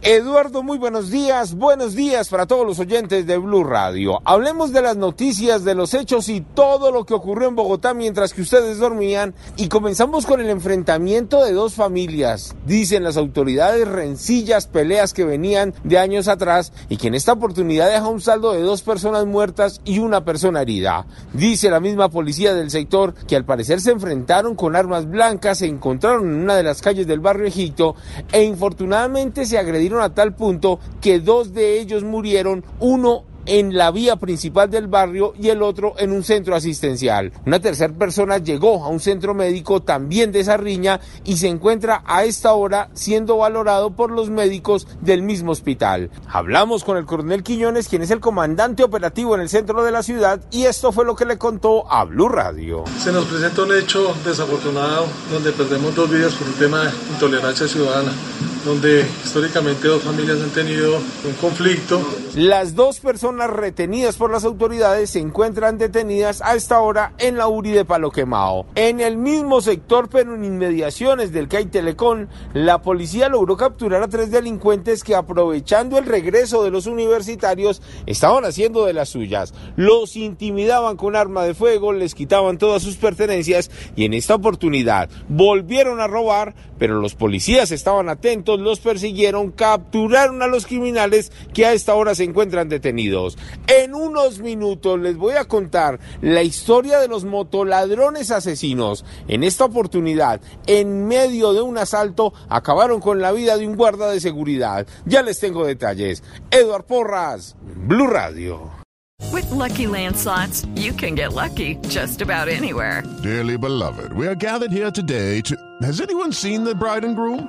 Eduardo, muy buenos días. Buenos días para todos los oyentes de Blue Radio. Hablemos de las noticias, de los hechos y todo lo que ocurrió en Bogotá mientras que ustedes dormían. Y comenzamos con el enfrentamiento de dos familias. Dicen las autoridades rencillas, peleas que venían de años atrás y que en esta oportunidad deja un saldo de dos personas muertas y una persona herida. Dice la misma policía del sector que al parecer se enfrentaron con armas blancas, se encontraron en una de las calles del barrio Egipto e infortunadamente se agredieron a tal punto que dos de ellos murieron, uno en la vía principal del barrio y el otro en un centro asistencial. Una tercera persona llegó a un centro médico también de esa riña y se encuentra a esta hora siendo valorado por los médicos del mismo hospital. Hablamos con el coronel Quiñones, quien es el comandante operativo en el centro de la ciudad, y esto fue lo que le contó a Blue Radio. Se nos presenta un hecho desafortunado donde perdemos dos vidas por un tema de intolerancia ciudadana donde históricamente dos familias han tenido un conflicto. Las dos personas retenidas por las autoridades se encuentran detenidas a esta hora en la URI de Palo Quemao. En el mismo sector, pero en inmediaciones del CAI Telecom, la policía logró capturar a tres delincuentes que aprovechando el regreso de los universitarios estaban haciendo de las suyas. Los intimidaban con arma de fuego, les quitaban todas sus pertenencias y en esta oportunidad volvieron a robar, pero los policías estaban atentos los persiguieron, capturaron a los criminales que a esta hora se encuentran detenidos. En unos minutos les voy a contar la historia de los motoladrones asesinos. En esta oportunidad, en medio de un asalto, acabaron con la vida de un guarda de seguridad. Ya les tengo detalles. Eduard Porras, Blue Radio. With lucky landslots, you can get lucky just about anywhere. Dearly beloved, we are gathered here today to. Has anyone seen the bride and groom?